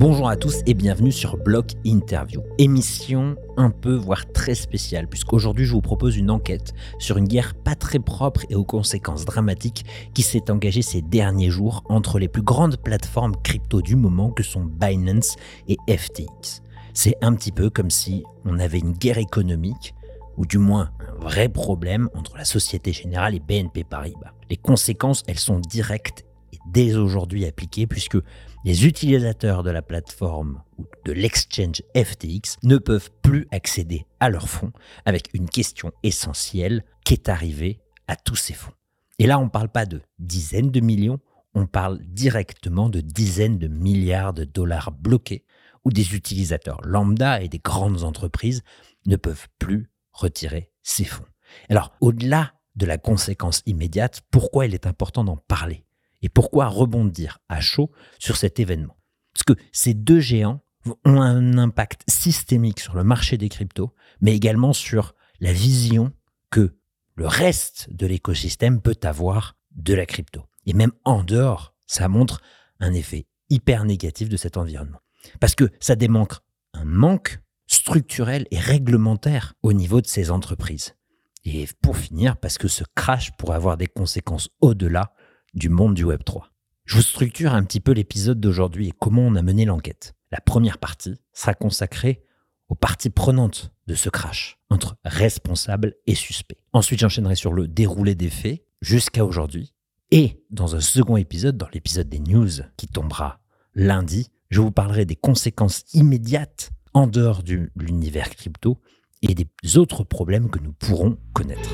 Bonjour à tous et bienvenue sur Block Interview. Émission un peu, voire très spéciale, puisqu'aujourd'hui je vous propose une enquête sur une guerre pas très propre et aux conséquences dramatiques qui s'est engagée ces derniers jours entre les plus grandes plateformes crypto du moment que sont Binance et FTX. C'est un petit peu comme si on avait une guerre économique, ou du moins un vrai problème entre la Société Générale et BNP Paribas. Les conséquences, elles sont directes dès aujourd'hui appliquées, puisque les utilisateurs de la plateforme ou de l'exchange FTX ne peuvent plus accéder à leurs fonds avec une question essentielle qu'est arrivé à tous ces fonds. Et là, on ne parle pas de dizaines de millions, on parle directement de dizaines de milliards de dollars bloqués où des utilisateurs lambda et des grandes entreprises ne peuvent plus retirer ces fonds. Alors, au-delà de la conséquence immédiate, pourquoi il est important d'en parler? Et pourquoi rebondir à chaud sur cet événement? Parce que ces deux géants ont un impact systémique sur le marché des cryptos, mais également sur la vision que le reste de l'écosystème peut avoir de la crypto. Et même en dehors, ça montre un effet hyper négatif de cet environnement. Parce que ça démontre un manque structurel et réglementaire au niveau de ces entreprises. Et pour finir, parce que ce crash pourrait avoir des conséquences au-delà du monde du Web 3. Je vous structure un petit peu l'épisode d'aujourd'hui et comment on a mené l'enquête. La première partie sera consacrée aux parties prenantes de ce crash, entre responsables et suspects. Ensuite, j'enchaînerai sur le déroulé des faits jusqu'à aujourd'hui. Et dans un second épisode, dans l'épisode des news qui tombera lundi, je vous parlerai des conséquences immédiates en dehors de l'univers crypto et des autres problèmes que nous pourrons connaître.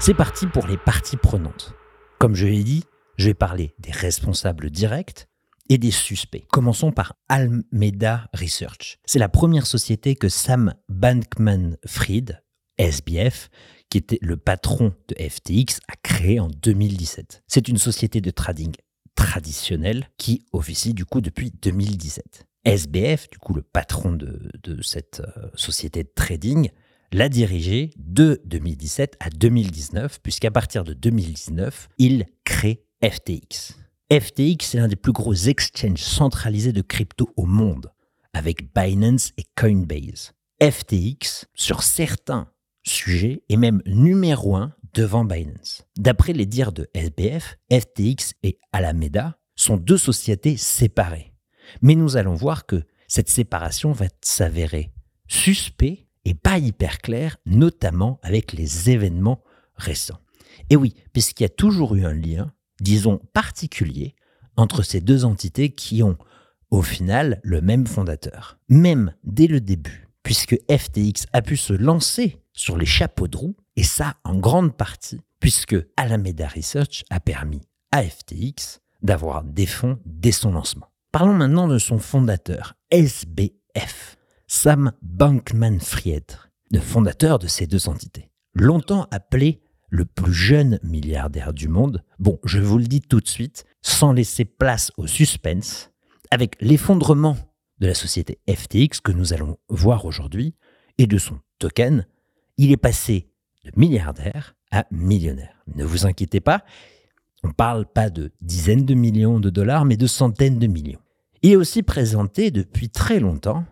C'est parti pour les parties prenantes. Comme je l'ai dit, je vais parler des responsables directs et des suspects. Commençons par Almeida Research. C'est la première société que Sam Bankman-Fried, SBF, qui était le patron de FTX, a créée en 2017. C'est une société de trading traditionnelle qui officie du coup depuis 2017. SBF, du coup le patron de, de cette euh, société de trading, l'a dirigé de 2017 à 2019, puisqu'à partir de 2019, il crée FTX. FTX, c'est l'un des plus gros exchanges centralisés de crypto au monde, avec Binance et Coinbase. FTX, sur certains sujets, est même numéro un devant Binance. D'après les dires de SBF, FTX et Alameda sont deux sociétés séparées. Mais nous allons voir que cette séparation va s'avérer suspect et pas hyper clair, notamment avec les événements récents. Et oui, puisqu'il y a toujours eu un lien, disons particulier, entre ces deux entités qui ont, au final, le même fondateur. Même dès le début, puisque FTX a pu se lancer sur les chapeaux de roue, et ça en grande partie, puisque Alameda Research a permis à FTX d'avoir des fonds dès son lancement. Parlons maintenant de son fondateur, SBF. Sam Bankman-Fried, le fondateur de ces deux entités. Longtemps appelé le plus jeune milliardaire du monde, bon, je vous le dis tout de suite, sans laisser place au suspense, avec l'effondrement de la société FTX que nous allons voir aujourd'hui et de son token, il est passé de milliardaire à millionnaire. Ne vous inquiétez pas, on ne parle pas de dizaines de millions de dollars, mais de centaines de millions. Il est aussi présenté depuis très longtemps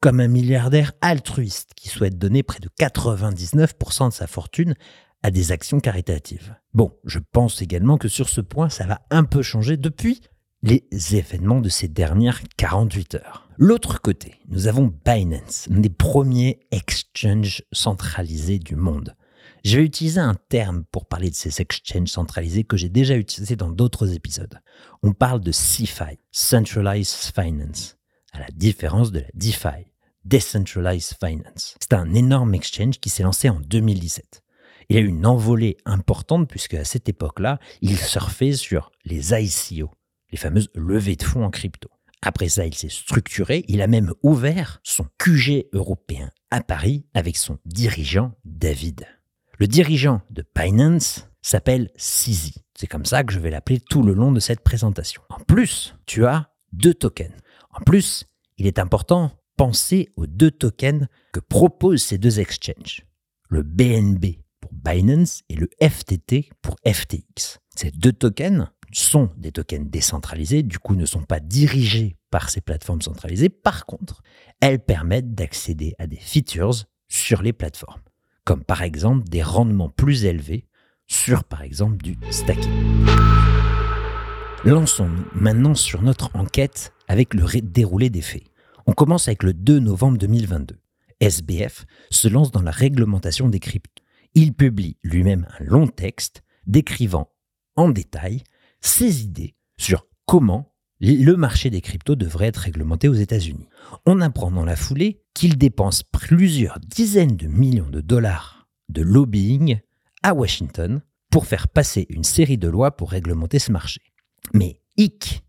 comme un milliardaire altruiste qui souhaite donner près de 99% de sa fortune à des actions caritatives. Bon, je pense également que sur ce point, ça va un peu changer depuis les événements de ces dernières 48 heures. L'autre côté, nous avons Binance, l'un des premiers exchanges centralisés du monde. Je vais utiliser un terme pour parler de ces exchanges centralisés que j'ai déjà utilisé dans d'autres épisodes. On parle de CFI, Centralized Finance à la différence de la DeFi, Decentralized Finance. C'est un énorme exchange qui s'est lancé en 2017. Il a eu une envolée importante puisque à cette époque-là, il surfait sur les ICO, les fameuses levées de fonds en crypto. Après ça, il s'est structuré, il a même ouvert son QG européen à Paris avec son dirigeant David. Le dirigeant de Binance s'appelle Sizi. C'est comme ça que je vais l'appeler tout le long de cette présentation. En plus, tu as deux tokens. En plus, il est important penser aux deux tokens que proposent ces deux exchanges. Le BNB pour Binance et le FTT pour FTX. Ces deux tokens, sont des tokens décentralisés, du coup ne sont pas dirigés par ces plateformes centralisées. Par contre, elles permettent d'accéder à des features sur les plateformes, comme par exemple des rendements plus élevés sur par exemple du stacking. Lançons-nous maintenant sur notre enquête avec le déroulé des faits. On commence avec le 2 novembre 2022. SBF se lance dans la réglementation des cryptos. Il publie lui-même un long texte décrivant en détail ses idées sur comment le marché des cryptos devrait être réglementé aux États-Unis. On apprend dans la foulée qu'il dépense plusieurs dizaines de millions de dollars de lobbying à Washington pour faire passer une série de lois pour réglementer ce marché. Mais hic,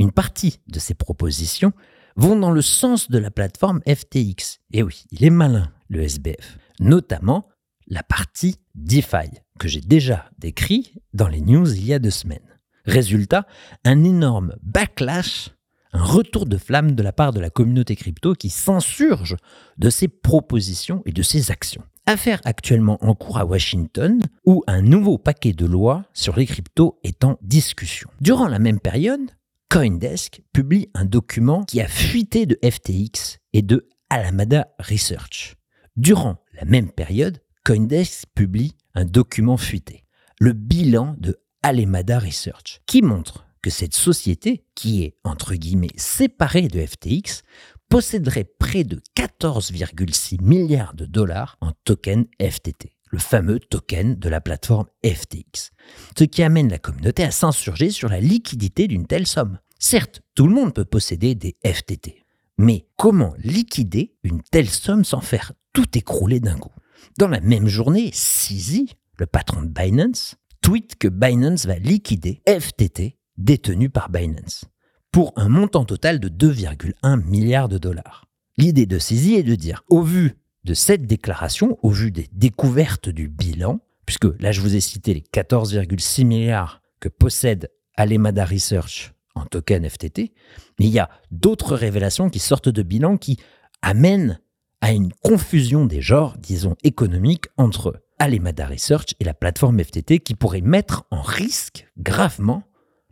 une partie de ces propositions vont dans le sens de la plateforme FTX. Et oui, il est malin, le SBF. Notamment la partie DeFi, que j'ai déjà décrit dans les news il y a deux semaines. Résultat, un énorme backlash, un retour de flamme de la part de la communauté crypto qui s'insurge de ces propositions et de ces actions. Affaire actuellement en cours à Washington, où un nouveau paquet de lois sur les cryptos est en discussion. Durant la même période, Coindesk publie un document qui a fuité de FTX et de Alameda Research. Durant la même période, Coindesk publie un document fuité, le bilan de Alameda Research, qui montre que cette société, qui est entre guillemets séparée de FTX, posséderait près de 14,6 milliards de dollars en token FTT, le fameux token de la plateforme FTX, ce qui amène la communauté à s'insurger sur la liquidité d'une telle somme. Certes, tout le monde peut posséder des FTT, mais comment liquider une telle somme sans faire tout écrouler d'un coup? Dans la même journée, Sisi, le patron de Binance, tweet que Binance va liquider FTT détenu par Binance pour un montant total de 2,1 milliards de dollars. L'idée de saisie est de dire, au vu de cette déclaration, au vu des découvertes du bilan, puisque là je vous ai cité les 14,6 milliards que possède Alemada Research en token FTT, mais il y a d'autres révélations qui sortent de bilan qui amènent à une confusion des genres, disons, économiques entre Alemada Research et la plateforme FTT qui pourrait mettre en risque gravement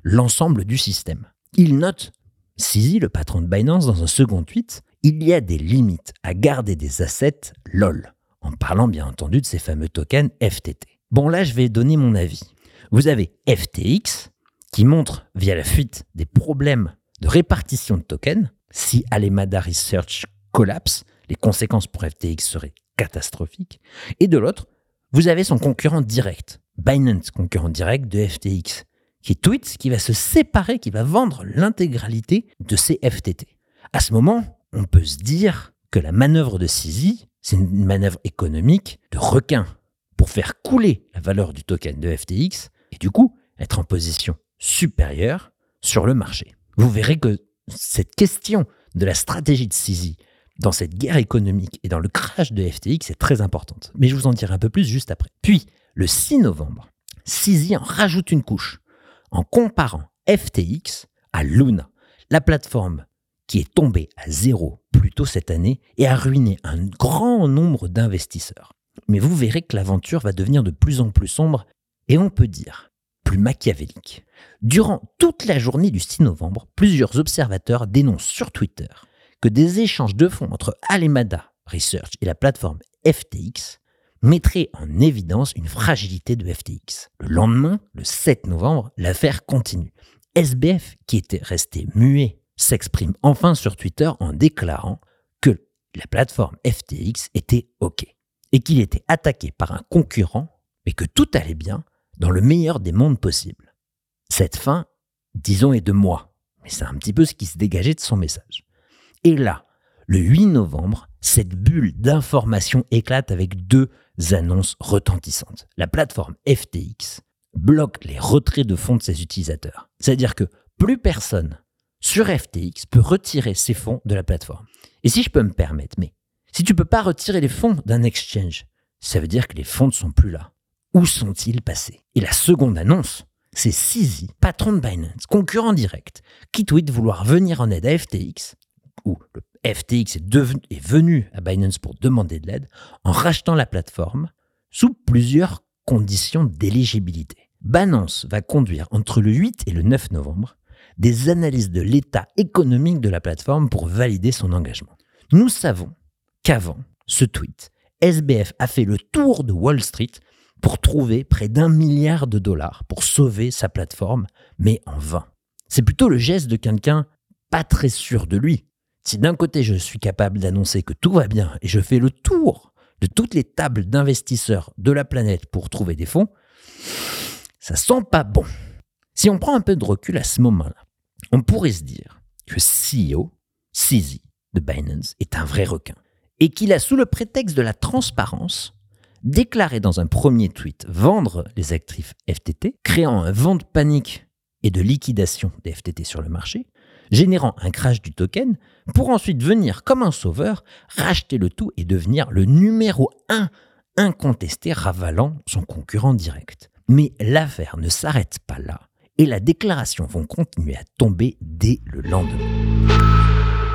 l'ensemble du système. Il note, Sisi, le patron de Binance, dans un second tweet, il y a des limites à garder des assets LOL, en parlant bien entendu de ces fameux tokens FTT. Bon là, je vais donner mon avis. Vous avez FTX, qui montre via la fuite des problèmes de répartition de tokens. Si Alemada Research collapse, les conséquences pour FTX seraient catastrophiques. Et de l'autre, vous avez son concurrent direct, Binance, concurrent direct de FTX, qui tweet qui va se séparer, qui va vendre l'intégralité de ses FTT. À ce moment, on peut se dire que la manœuvre de Sisi, c'est une manœuvre économique de requin pour faire couler la valeur du token de FTX et du coup être en position supérieure sur le marché. Vous verrez que cette question de la stratégie de Sisi dans cette guerre économique et dans le crash de FTX est très importante. Mais je vous en dirai un peu plus juste après. Puis, le 6 novembre, Sisi en rajoute une couche en comparant FTX à Luna, la plateforme qui est tombée à zéro plus tôt cette année et a ruiné un grand nombre d'investisseurs. Mais vous verrez que l'aventure va devenir de plus en plus sombre et on peut dire plus machiavélique. Durant toute la journée du 6 novembre, plusieurs observateurs dénoncent sur Twitter que des échanges de fonds entre Alemada Research et la plateforme FTX mettraient en évidence une fragilité de FTX. Le lendemain, le 7 novembre, l'affaire continue. SBF, qui était resté muet, s'exprime enfin sur Twitter en déclarant que la plateforme FTX était OK et qu'il était attaqué par un concurrent, mais que tout allait bien dans le meilleur des mondes possibles. Cette fin, disons, est de moi, mais c'est un petit peu ce qui se dégageait de son message. Et là, le 8 novembre, cette bulle d'information éclate avec deux annonces retentissantes. La plateforme FTX bloque les retraits de fonds de ses utilisateurs. C'est-à-dire que plus personne sur FTX peut retirer ses fonds de la plateforme. Et si je peux me permettre, mais si tu peux pas retirer les fonds d'un exchange, ça veut dire que les fonds ne sont plus là. Où sont-ils passés? Et la seconde annonce, c'est Sisi, patron de Binance, concurrent direct, qui tweet vouloir venir en aide à FTX, ou le FTX est, est venu à Binance pour demander de l'aide en rachetant la plateforme sous plusieurs conditions d'éligibilité. Binance va conduire entre le 8 et le 9 novembre des analyses de l'état économique de la plateforme pour valider son engagement. Nous savons qu'avant ce tweet, SBF a fait le tour de Wall Street pour trouver près d'un milliard de dollars pour sauver sa plateforme, mais en vain. C'est plutôt le geste de quelqu'un pas très sûr de lui. Si d'un côté je suis capable d'annoncer que tout va bien et je fais le tour de toutes les tables d'investisseurs de la planète pour trouver des fonds, ça sent pas bon. Si on prend un peu de recul à ce moment-là, on pourrait se dire que CEO, CZ de Binance, est un vrai requin et qu'il a, sous le prétexte de la transparence, déclaré dans un premier tweet vendre les actifs FTT, créant un vent de panique et de liquidation des FTT sur le marché, générant un crash du token, pour ensuite venir comme un sauveur, racheter le tout et devenir le numéro 1 incontesté ravalant son concurrent direct. Mais l'affaire ne s'arrête pas là, et la déclaration vont continuer à tomber dès le lendemain.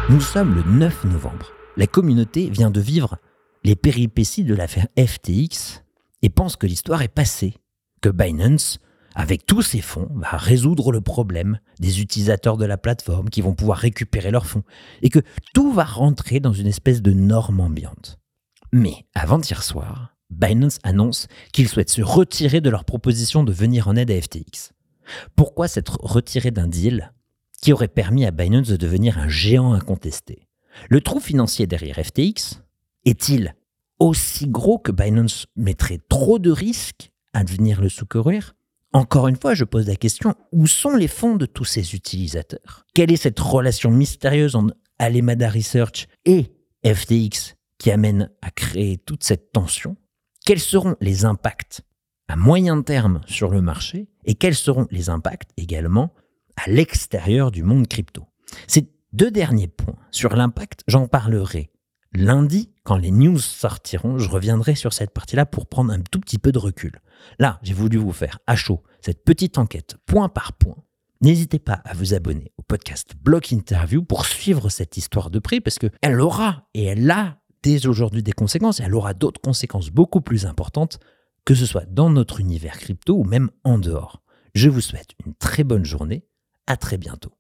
Nous sommes le 9 novembre. La communauté vient de vivre les péripéties de l'affaire FTX et pense que l'histoire est passée, que Binance, avec tous ses fonds, va résoudre le problème des utilisateurs de la plateforme qui vont pouvoir récupérer leurs fonds, et que tout va rentrer dans une espèce de norme ambiante. Mais avant-hier soir, Binance annonce qu'ils souhaitent se retirer de leur proposition de venir en aide à FTX. Pourquoi s'être retiré d'un deal qui aurait permis à Binance de devenir un géant incontesté? Le trou financier derrière FTX est-il aussi gros que Binance mettrait trop de risques à venir le secourir Encore une fois, je pose la question, où sont les fonds de tous ces utilisateurs? Quelle est cette relation mystérieuse entre Alemada Research et FTX qui amène à créer toute cette tension? Quels seront les impacts à moyen terme sur le marché et quels seront les impacts également à l'extérieur du monde crypto Ces deux derniers points sur l'impact, j'en parlerai lundi, quand les news sortiront, je reviendrai sur cette partie-là pour prendre un tout petit peu de recul. Là, j'ai voulu vous faire à chaud cette petite enquête point par point. N'hésitez pas à vous abonner au podcast Block Interview pour suivre cette histoire de prix parce qu'elle aura et elle a dès aujourd'hui des conséquences et elle aura d'autres conséquences beaucoup plus importantes, que ce soit dans notre univers crypto ou même en dehors. Je vous souhaite une très bonne journée. À très bientôt.